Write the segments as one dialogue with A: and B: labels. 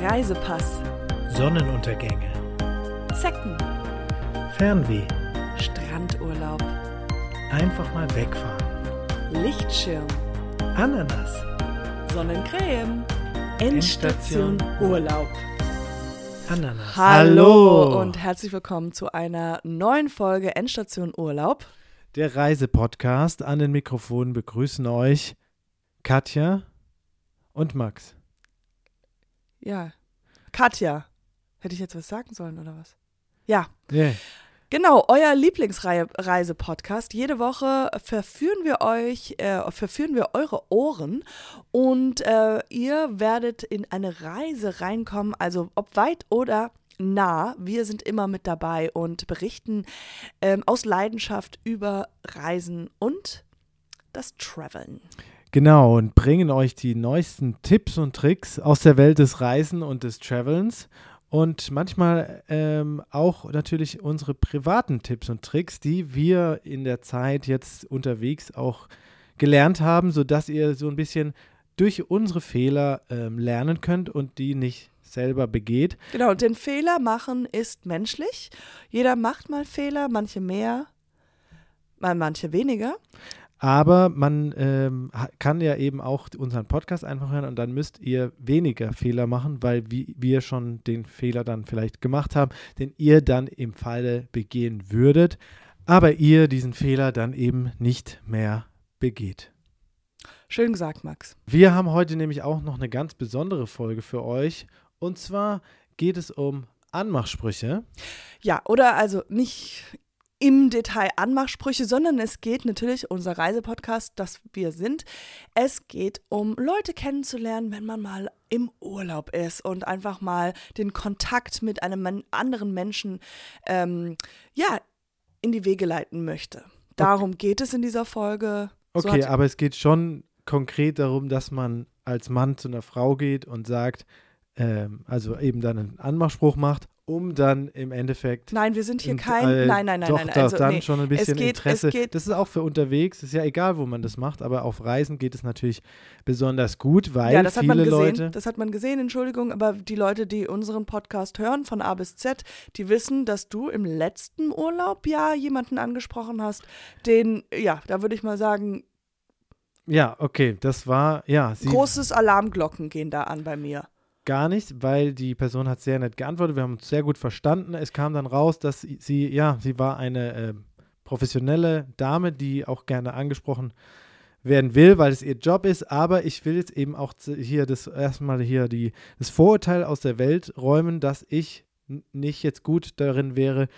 A: Reisepass,
B: Sonnenuntergänge,
A: Zecken,
B: Fernweh,
A: Strandurlaub,
B: einfach mal wegfahren,
A: Lichtschirm,
B: Ananas,
A: Sonnencreme, Endstation Urlaub.
B: Ananas.
A: Hallo. und herzlich willkommen zu einer neuen Folge Endstation Urlaub.
B: Der Reisepodcast. An den Mikrofonen begrüßen euch Katja und Max.
A: Ja, Katja. Hätte ich jetzt was sagen sollen oder was? Ja,
B: Yeah.
A: Genau, euer Lieblingsreise-Podcast. Jede Woche verführen wir euch, äh, verführen wir eure Ohren und äh, ihr werdet in eine Reise reinkommen, also ob weit oder nah. Wir sind immer mit dabei und berichten ähm, aus Leidenschaft über Reisen und das Traveln.
B: Genau, und bringen euch die neuesten Tipps und Tricks aus der Welt des Reisen und des Travelns. Und manchmal ähm, auch natürlich unsere privaten Tipps und Tricks, die wir in der Zeit jetzt unterwegs auch gelernt haben, sodass ihr so ein bisschen durch unsere Fehler ähm, lernen könnt und die nicht selber begeht.
A: Genau, den Fehler machen ist menschlich. Jeder macht mal Fehler, manche mehr, mal manche weniger.
B: Aber man ähm, kann ja eben auch unseren Podcast einfach hören und dann müsst ihr weniger Fehler machen, weil wie wir schon den Fehler dann vielleicht gemacht haben, den ihr dann im Falle begehen würdet, aber ihr diesen Fehler dann eben nicht mehr begeht.
A: Schön gesagt, Max.
B: Wir haben heute nämlich auch noch eine ganz besondere Folge für euch und zwar geht es um Anmachsprüche.
A: Ja, oder also nicht im Detail Anmachsprüche, sondern es geht natürlich, unser Reisepodcast, das wir sind, es geht um Leute kennenzulernen, wenn man mal im Urlaub ist und einfach mal den Kontakt mit einem anderen Menschen ähm, ja, in die Wege leiten möchte. Darum geht es in dieser Folge.
B: Okay, aber es geht schon konkret darum, dass man als Mann zu einer Frau geht und sagt, ähm, also eben dann einen Anmachspruch macht, um dann im Endeffekt.
A: Nein, wir sind hier
B: in-
A: kein.
B: äh,
A: nein, nein, nein,
B: doch,
A: nein. Also,
B: dann
A: nee.
B: schon ein bisschen
A: geht- es
B: Interesse.
A: geht-
B: das ist auch für unterwegs, ist ja egal, wo man das macht, aber auf Reisen geht es natürlich besonders gut, weil
A: Ja, das hat
B: viele
A: man gesehen.
B: Leute.
A: Das hat man gesehen, Entschuldigung, aber die Leute, die unseren Podcast hören, von A bis Z, die wissen, dass du im letzten Urlaub ja jemanden angesprochen hast, den, ja, da würde ich mal sagen,
B: Ja, okay, das war, ja, sie
A: großes Alarmglocken gehen da an bei mir.
B: Gar nicht, weil die Person hat sehr nett geantwortet, wir haben uns sehr gut verstanden. Es kam dann raus, dass sie, ja, sie war eine äh, professionelle Dame, die auch gerne angesprochen werden will, weil es ihr Job ist, aber ich will jetzt eben auch hier das erstmal hier die, das Vorurteil aus der Welt räumen, dass ich nicht jetzt gut darin wäre,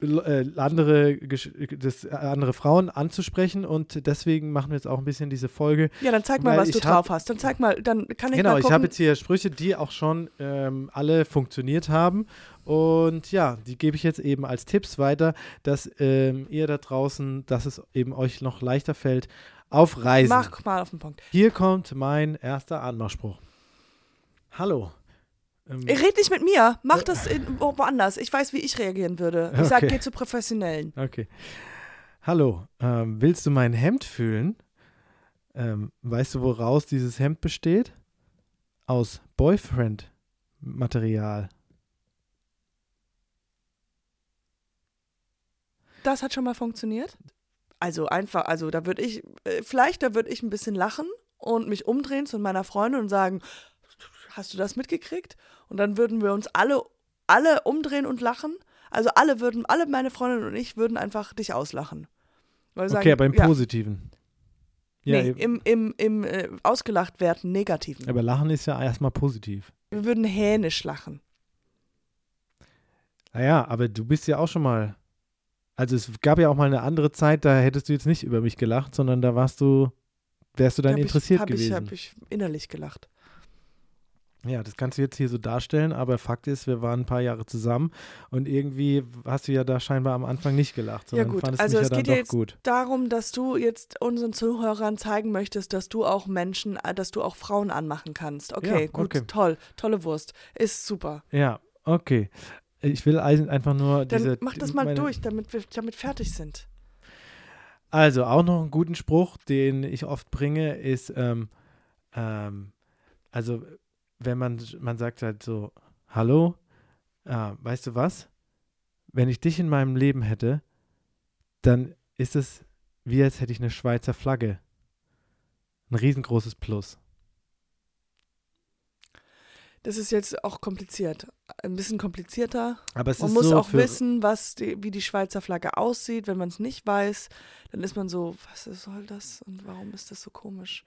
B: andere, Gesch- das, äh, andere Frauen anzusprechen und deswegen machen wir jetzt auch ein bisschen diese Folge.
A: Ja, dann zeig mal, was du
B: ich hab-
A: drauf hast. Dann zeig mal, dann kann ich
B: Genau,
A: mal
B: ich
A: gucken.
B: habe jetzt hier Sprüche, die auch schon ähm, alle funktioniert haben. Und ja, die gebe ich jetzt eben als Tipps weiter, dass ähm, ihr da draußen, dass es eben euch noch leichter fällt auf Reisen.
A: Mach mal auf den Punkt.
B: Hier kommt mein erster Anmachspruch. Hallo. Ähm,
A: Red nicht mit mir, mach das in, wo- woanders. Ich weiß, wie ich reagieren würde. Ich
B: Okay.
A: geh zu Professionellen.
B: okay. Hallo, ähm, willst du mein Hemd fühlen? Ähm, weißt du, woraus dieses Hemd besteht? Aus Boyfriend-Material.
A: Das hat schon mal funktioniert. Also einfach, also da würde ich, äh, vielleicht da würde ich ein bisschen lachen und mich umdrehen zu meiner Freundin und sagen, hast du das mitgekriegt? Und dann würden wir uns alle, alle umdrehen und lachen. Also alle würden, alle meine Freundin und ich würden einfach dich auslachen.
B: Okay,
A: sagen,
B: aber im
A: ja,
B: Positiven. Ja,
A: nee, im, im, im äh, ausgelacht werden Negativen.
B: aber Lachen ist ja erstmal positiv.
A: Wir würden hänisch lachen.
B: Naja, aber du bist ja auch schon mal. Also es gab ja auch mal eine andere Zeit, da hättest du jetzt nicht über mich gelacht, sondern da warst du, wärst du dann
A: Hab
B: interessiert
A: ich, hab
B: gewesen.
A: Ich, hab ich innerlich gelacht.
B: Ja, das kannst du jetzt hier so darstellen, aber Fakt ist, wir waren ein paar Jahre zusammen und irgendwie hast du ja da scheinbar am Anfang nicht gelacht,
A: Ja
B: sondern
A: gut,
B: fandest
A: also
B: mich
A: es
B: ja
A: geht ja
B: doch
A: jetzt
B: gut.
A: darum, dass du jetzt unseren Zuhörern zeigen möchtest, dass du auch Menschen, äh, dass du auch Frauen anmachen kannst. Okay,
B: Ja,
A: gut,
B: okay.
A: toll, tolle Wurst. Ist super.
B: Ja, okay. Ich will ein- einfach nur
A: Dann
B: diese.
A: mach das mal durch, damit wir damit fertig sind.
B: Also auch noch einen guten Spruch, den ich oft bringe, ist, ähm, ähm, also wenn man, man sagt halt so, hallo, äh, weißt du was? Wenn ich dich in meinem Leben hätte, dann ist es wie als hätte ich eine Schweizer Flagge. Ein riesengroßes Plus.
A: Das ist jetzt auch kompliziert. Ein bisschen komplizierter.
B: Aber es
A: Man
B: ist
A: muss
B: so
A: auch wissen, was die, wie die Schweizer Flagge aussieht. Wenn man es nicht weiß, dann ist man so, was soll das und warum ist das so komisch?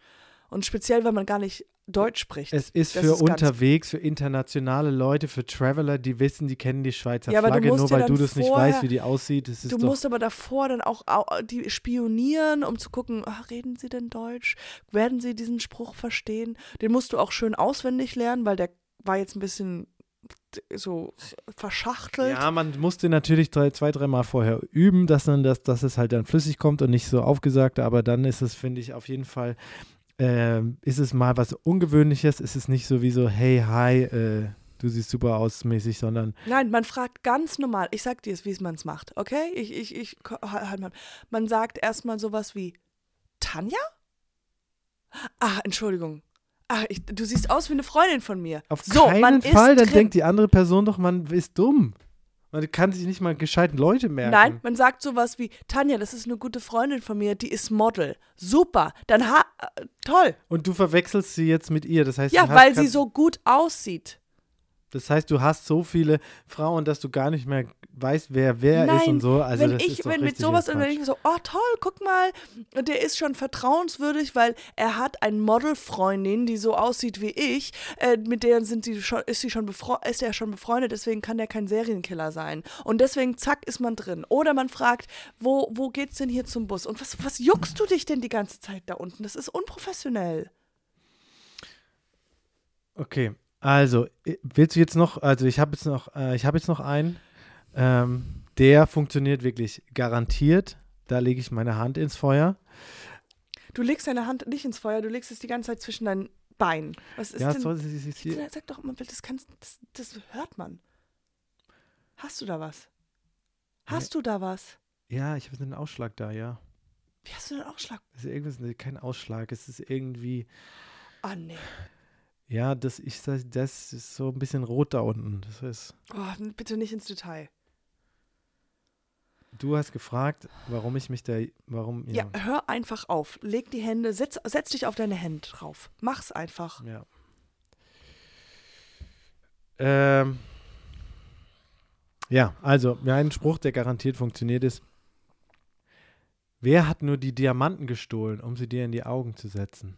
A: Und speziell, wenn man gar nicht Deutsch spricht.
B: Es ist
A: Das
B: für
A: ist
B: unterwegs, für internationale Leute, für Traveler, die wissen, die kennen die Schweizer
A: Ja,
B: Flagge, nur weil du das nicht
A: vorher-
B: weißt, wie die aussieht.
A: Du musst aber davor dann auch au- die spionieren, um zu gucken, ach, reden sie denn Deutsch? Werden sie diesen Spruch verstehen? Den musst du auch schön auswendig lernen, weil der war jetzt ein bisschen so verschachtelt.
B: ja, man musste natürlich drei, zwei, dreimal vorher üben, dass, dann das, dass es halt dann flüssig kommt und nicht so aufgesagt, aber dann ist es, finde ich, auf jeden Fall, ähm, ist es mal was Ungewöhnliches, ist es nicht so wie so, hey, hi, äh, du siehst super aus mäßig, sondern
A: Nein, man fragt ganz normal. Ich sag dir es, wie man es macht, okay? Ich, ich, ich, halt mal. Man sagt erstmal sowas wie Tanja? Ah, Entschuldigung. Ah, ich, du siehst aus wie eine Freundin von mir.
B: auf
A: so,
B: keinen Fall, dann
A: drin.
B: denkt die andere Person doch, man ist dumm. Man kann sich nicht mal gescheiten Leute merken.
A: Nein, man sagt sowas wie Tanja, das ist eine gute Freundin von mir, die ist Model. Super. Dann ha äh, toll.
B: Und du verwechselst sie jetzt mit ihr. Das heißt,
A: Ja, weil sie so gut aussieht.
B: Das heißt, du hast so viele Frauen, dass du gar nicht mehr weißt, wer wer ist
A: Nein,
B: und so. Also
A: wenn ich
B: ist
A: wenn mit sowas und denke ich mir so, oh toll, guck mal, der ist schon vertrauenswürdig, weil er hat eine Modelfreundin, die so aussieht wie ich, äh, mit der sind sie schon, ist sie schon ist er schon befreundet, deswegen kann der kein Serienkiller sein. Und deswegen zack ist man drin. Oder man fragt, wo wo geht's denn hier zum Bus? Und was was juckst du dich denn die ganze Zeit da unten? Das ist unprofessionell.
B: Okay, also willst du jetzt noch? Also ich habe jetzt noch, äh, ich habe jetzt noch einen. Ähm, der funktioniert wirklich garantiert. Da lege ich meine Hand ins Feuer.
A: Du legst deine Hand nicht ins Feuer, du legst es die ganze Zeit zwischen deinen Beinen. Was ist
B: ja,
A: denn?
B: soll sie hier.
A: Jetzt Sag doch immer, das, kannst, das, das hört man. Hast du da was? Hast du da was?
B: Ja, ich habe einen Ausschlag da, ja.
A: Wie hast du denn Ausschlag?
B: Es ist irgendwas, nee, kein Ausschlag. Es ist irgendwie,
A: Ah, nee.
B: Ja, das, ich, das, ist so ein bisschen rot da unten. Das ist.
A: Oh, bitte nicht ins Detail.
B: Du hast gefragt, warum ich mich da, warum,
A: Ja,
B: ja,
A: hör einfach auf. Leg die Hände, setz, setz dich auf deine Hände drauf. Mach's einfach.
B: ja. Ähm, ja, also, ja, ein Spruch, der garantiert funktioniert ist. Wer hat nur die Diamanten gestohlen, um sie dir in die Augen zu setzen?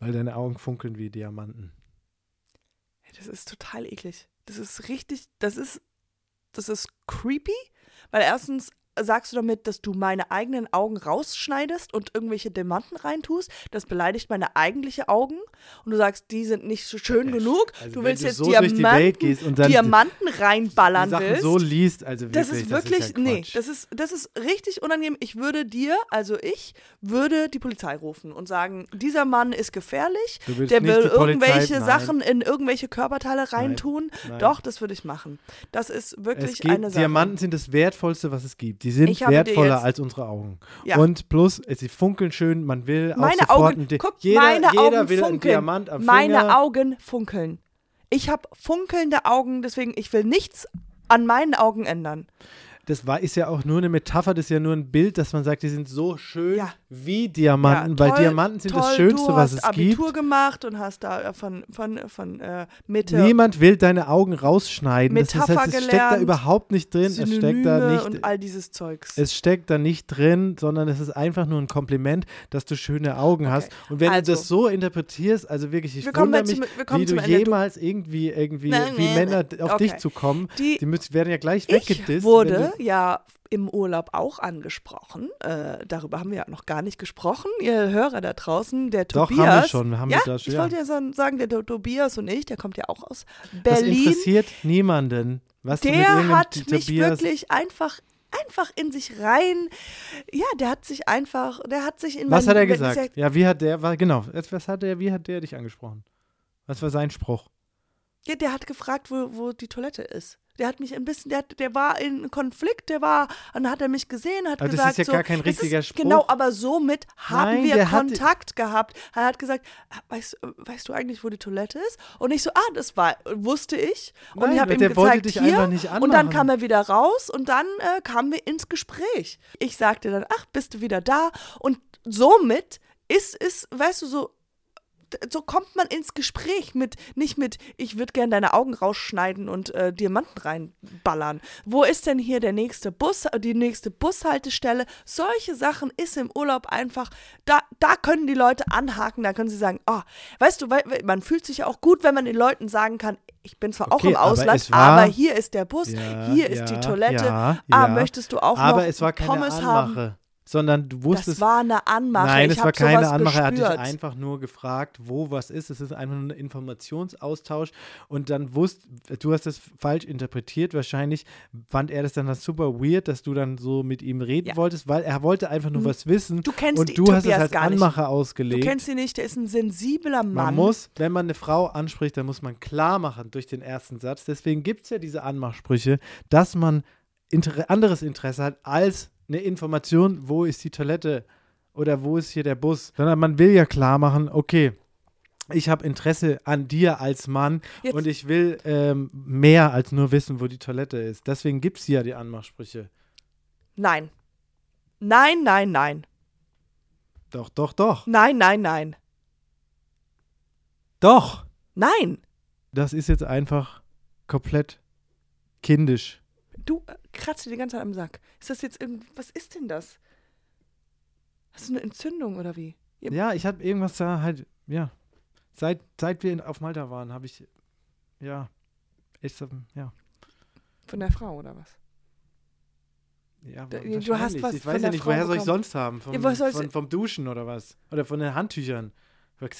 B: Weil deine Augen funkeln wie Diamanten.
A: Das ist total eklig. Das ist richtig, das ist, das ist creepy, weil erstens sagst du damit, dass du meine eigenen Augen rausschneidest und irgendwelche Diamanten reintust. Das beleidigt meine eigentliche Augen. Und du sagst, die sind nicht so schön genug.
B: Also
A: du willst
B: du
A: jetzt
B: so
A: Diamanten, Diamanten reinballern
B: Sachen
A: willst.
B: so liest, also wirklich,
A: das ist wirklich,
B: das ist ja
A: nee, das ist, das ist richtig unangenehm. Ich würde dir, also ich, würde die Polizei rufen und sagen, dieser Mann ist gefährlich, der will
B: Polizei-
A: irgendwelche
B: nein.
A: Sachen in irgendwelche Körperteile reintun.
B: nein.
A: Doch, das würde ich machen. Das ist
B: Es
A: wirklich
B: gibt,
A: eine Sache.
B: Diamanten sind das Wertvollste, was es gibt. Die sind
A: Ich
B: wertvoller als unsere Augen.
A: Ja.
B: Und plus, es- sie funkeln schön, man will auch
A: Meine
B: sofort
A: Augen,
B: ein Di-
A: guck,
B: jeder,
A: meine
B: jeder
A: Augen
B: will einen
A: funkeln.
B: Diamant am
A: meine
B: Finger.
A: Augen funkeln. Ich habe funkelnde Augen, deswegen ich will nichts an meinen Augen ändern.
B: Das war, ist ja auch nur eine Metapher, das ist ja nur ein Bild, dass man sagt, die sind so schön
A: Ja.
B: wie Diamanten,
A: Ja,
B: weil
A: toll,
B: Diamanten sind
A: toll,
B: das Schönste,
A: du
B: was
A: hast
B: es
A: Abitur
B: gibt.
A: gemacht und hast da äh, von, von, von äh, Mitte
B: Niemand will deine Augen rausschneiden. Das, das
A: Metapher
B: heißt, es steckt da
A: gelernt,
B: überhaupt nicht drin. Es steckt
A: Synonyme
B: da nicht.
A: und all dieses Zeugs.
B: Es steckt da nicht drin, sondern es ist einfach nur ein Kompliment, dass du schöne Augen hast. Und wenn
A: Also.
B: du das so interpretierst, also wirklich, ich
A: Wir kommen
B: wundere mich,
A: zum- kommen
B: wie du
A: Ende. Du-
B: jemals irgendwie, irgendwie,
A: Nein,
B: wie
A: nein,
B: Männer auf
A: okay.
B: dich zukommen.
A: Die-
B: Die müssen, werden ja gleich
A: Ich
B: weggedisst.
A: wurde ja im Urlaub auch angesprochen. Äh, darüber haben wir ja noch gar nicht gesprochen. Ihr Hörer da draußen, der
B: Doch, haben
A: Tobias.
B: wir schon, haben wir
A: ja,
B: das,
A: ich
B: ja.
A: wollte ja sagen, der To- Tobias und ich, der kommt ja auch aus
B: du, das
A: Berlin.
B: interessiert niemanden. Was
A: Der hat
B: T-
A: mich
B: Tobias,
A: wirklich einfach einfach in sich rein. Ja, der hat sich einfach, der hat sich in
B: Was hat er gesagt?
A: sehr-
B: Ja, wie hat der, war, genau, was hat der, wie hat der dich angesprochen? Was war sein Spruch?
A: Ja, der hat gefragt, wo, wo die Toilette ist. Der hat mich ein bisschen, der, der war in Konflikt, der war, dann hat er mich gesehen, hat
B: Aber das
A: gesagt,
B: ist ja
A: so,
B: gar kein
A: das
B: richtiger
A: ist,
B: Spruch.
A: Genau, aber somit haben
B: Nein,
A: wir
B: hat-
A: Kontakt gehabt. Er hat gesagt, "Ah, weißt, weißt du eigentlich, wo die Toilette ist? Und ich so, ah, das war, wusste ich. Und
B: Nein,
A: ich habe ihm gezeigt, hier. und dann kam er wieder raus und dann äh, kamen wir ins Gespräch. Ich sagte dann, ach, bist du wieder da? Und somit ist es, weißt du, so so kommt man ins Gespräch mit, nicht mit, ich würde gern deine Augen rausschneiden und äh, Diamanten reinballern. Wo ist denn hier der nächste Bus, die nächste Bushaltestelle? Solche Sachen ist im Urlaub einfach, da, da können die Leute anhaken, da können sie sagen, oh, weißt du, weil, man fühlt sich ja auch gut, wenn man den Leuten sagen kann, ich bin zwar auch
B: Okay,
A: im
B: aber
A: Ausland,
B: es war-
A: aber hier ist der Bus,
B: Ja,
A: hier ist die
B: ja,
A: Toilette.
B: ja,
A: ah, möchtest du auch
B: Aber
A: noch
B: es war keine
A: Pommes haben?
B: Sondern du wusstest.
A: Das war eine Anmache.
B: Nein, es war keine Anmache. Er hat dich einfach nur gefragt, wo was ist. Es ist einfach nur ein Informationsaustausch. Und dann wusst, du hast das falsch interpretiert. Wahrscheinlich fand er das dann super weird, dass du dann so mit ihm reden
A: Ja.
B: wolltest, weil er wollte einfach nur
A: Mhm.
B: was wissen.
A: Du kennst
B: und
A: die
B: du hast es als. Anmache
A: Du
B: ausgelegt.
A: kennst ihn nicht, der ist ein sensibler Mann.
B: Man muss, wenn man eine Frau anspricht, dann muss man klar machen durch den ersten Satz. Deswegen gibt es ja diese Anmachsprüche, dass man inter anderes Interesse hat als eine Information, wo ist die Toilette oder wo ist hier der Bus. Sondern man will ja klar machen, okay, ich habe Interesse an dir als Mann
A: Jetzt-
B: und ich will ähm, mehr als nur wissen, wo die Toilette ist. Deswegen gibt es ja die Anmachsprüche.
A: Nein. Nein, nein, nein.
B: Doch, doch, doch.
A: Nein, nein, nein.
B: Doch!
A: Nein.
B: Das ist jetzt einfach komplett kindisch.
A: Du kratzt dir die ganze Zeit am Sack. Ist das jetzt irgend. Was ist denn das? Hast du eine Entzündung oder wie? Ja.
B: Ja, ich habe irgendwas da halt, ja. Seit, seit wir auf Malta waren, habe ich, ja, ähm, ja.
A: Von der Frau oder was?
B: ja
A: Da- du hast was
B: ich weiß ja nicht,
A: Frau
B: woher soll ich
A: bekommen.
B: sonst haben? Vom,
A: Ja,
B: von, vom Duschen oder was? Oder von den Handtüchern?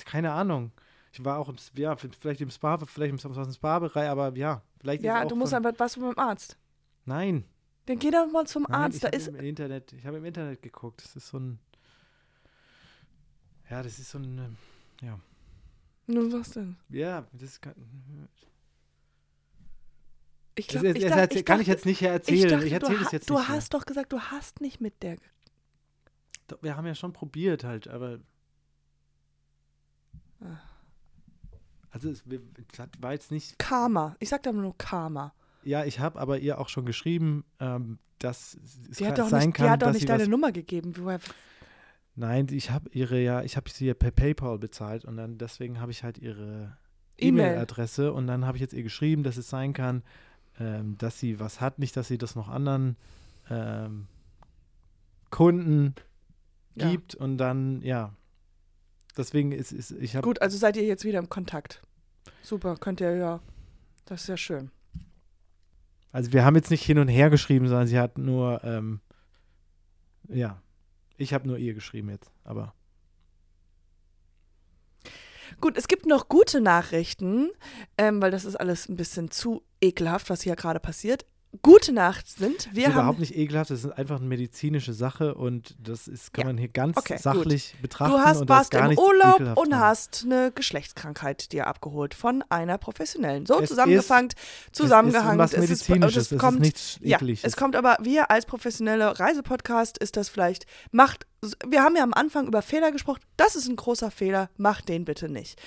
B: Keine Ahnung. Ich war auch im, ja, vielleicht im Spa, vielleicht im, dem Spa-Bereich, aber ja, vielleicht
A: Ja, du musst aber was beim Arzt.
B: Nein,
A: Dann geh doch mal zum
B: nein,
A: Arzt.
B: ich
A: Da
B: habe
A: ist.
B: im Internet, ich habe im Internet geguckt. Das ist so ein, ja, das ist so ein, ähm, ja,
A: Nun, was denn?
B: ja, das kann,
A: Ich glaub,
B: das,
A: ich
B: das,
A: dacht- ich
B: kann ich
A: dachte-
B: jetzt nicht erzählen. Ich,
A: dachte, du
B: erzähle das jetzt
A: Du
B: nicht. mehr.
A: hast doch gesagt, du hast nicht mit der.
B: Wir haben ja schon probiert halt, aber.
A: Ah.
B: Also es war jetzt nicht.
A: Karma. Ich sag da nur Karma.
B: Ja, ich habe aber ihr auch schon geschrieben, ähm, dass es
A: Die
B: kann,
A: hat doch
B: sein
A: nicht,
B: kann,
A: die hat doch nicht
B: sie
A: deine Nummer gegeben. Woher-
B: Nein, ich habe ihre ja, ich habe sie ja per PayPal bezahlt und dann deswegen habe ich halt ihre
A: E-Mail.
B: E-Mail-Adresse und dann habe ich jetzt ihr geschrieben, dass es sein kann, ähm, dass sie was hat, nicht, dass sie das noch anderen ähm, Kunden
A: Ja.
B: gibt und dann, ja. Deswegen ist, ist ich habe
A: Gut, also seid ihr jetzt wieder im Kontakt. Super, könnt ihr ja. Das ist ja schön.
B: Also wir haben jetzt nicht hin und her geschrieben, sondern sie hat nur, ähm, ja, ich habe nur ihr geschrieben jetzt, aber
A: Gut, es gibt noch gute Nachrichten, ähm, weil das ist alles ein bisschen zu ekelhaft, was hier gerade passiert. Gute Nachrichten sind,
B: das
A: wir
B: ist
A: haben.
B: überhaupt nicht ekelhaft, das ist einfach eine medizinische Sache und das ist, kann
A: Ja.
B: man hier ganz
A: Okay, gut.
B: sachlich betrachten.
A: Du hast,
B: und ist
A: warst im Urlaub und
B: dran.
A: hast eine Geschlechtskrankheit dir abgeholt von einer professionellen. So zusammengefangen, zusammengehangen.
B: Es ist was
A: Es ist- es kommt-
B: ist nichts
A: Ja, es kommt aber, wir als professionelle Reisepodcast ist das vielleicht, macht, wir haben ja am Anfang über Fehler gesprochen, das ist ein großer Fehler, macht den bitte nicht.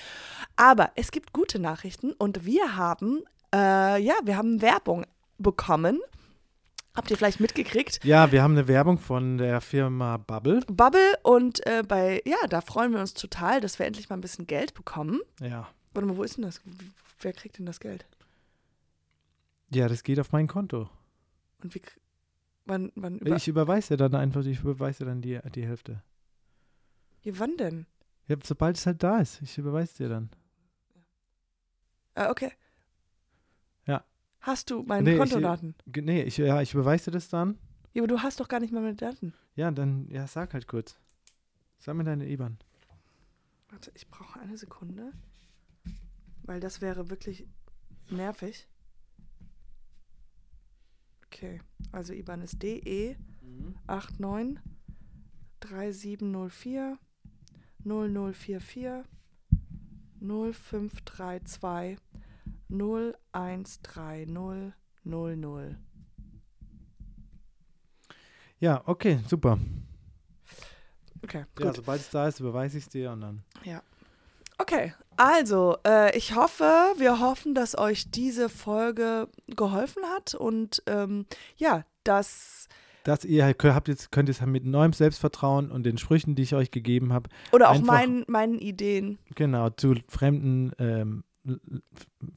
A: Aber es gibt gute Nachrichten und wir haben, äh, ja, wir haben Werbung bekommen. Habt ihr vielleicht mitgekriegt?
B: ja, wir haben eine Werbung von der Firma Bubble.
A: Bubble und äh, bei, ja, da freuen wir uns total, dass wir endlich mal ein bisschen Geld bekommen.
B: Ja.
A: Warte mal, wo ist denn das? Wer kriegt denn das Geld?
B: Ja, das geht auf mein Konto.
A: Und wie, wann, wann, über,
B: Ich überweise dir dann einfach, ich überweise dann die, die Hälfte.
A: ja, wann denn?
B: Ja, sobald es halt da ist, ich überweise dir dann.
A: Ah, okay. Hast du meine
B: Nee, ich-
A: Kontodaten?
B: Ge- Nee, ich, ja, ich überweise dir das dann.
A: Ja, aber du hast doch gar nicht mal meine Daten.
B: Ja, dann, ja, sag halt kurz. Sag mir deine IBAN.
A: Warte, ich brauche eine Sekunde. Weil das wäre wirklich nervig. Okay, also IBAN ist DE 89 3704 0044 0532 0130 00.
B: Ja, okay, super.
A: Okay, gut.
B: Ja, sobald es da ist, beweise ich es dir und dann.
A: Okay, also äh, ich hoffe, wir hoffen, dass euch diese Folge geholfen hat und ähm, ja, dass
B: Dass ihr halt, habt jetzt, könnt jetzt mit neuem Selbstvertrauen und den Sprüchen, die ich euch gegeben habe,
A: oder auch meinen, meinen Ideen.
B: genau, zu fremden ähm,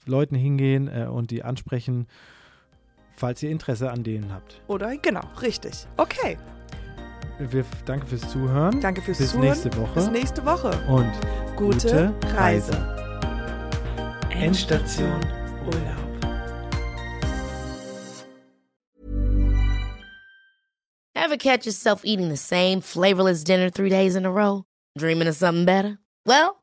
B: Leuten hingehen äh, und die ansprechen, falls ihr Interesse an denen habt.
A: Oder genau, richtig. Okay,
B: Wir, danke fürs Zuhören.
A: danke fürs
B: Bis
A: Zuhören.
B: nächste Woche.
A: Bis nächste Woche.
B: und
A: Gute,
B: Gute
A: Reise.
B: Reise.
A: Endstation Urlaub.
C: Ever catch yourself eating the same flavorless dinner three days in a row? Dreaming of something better? Well,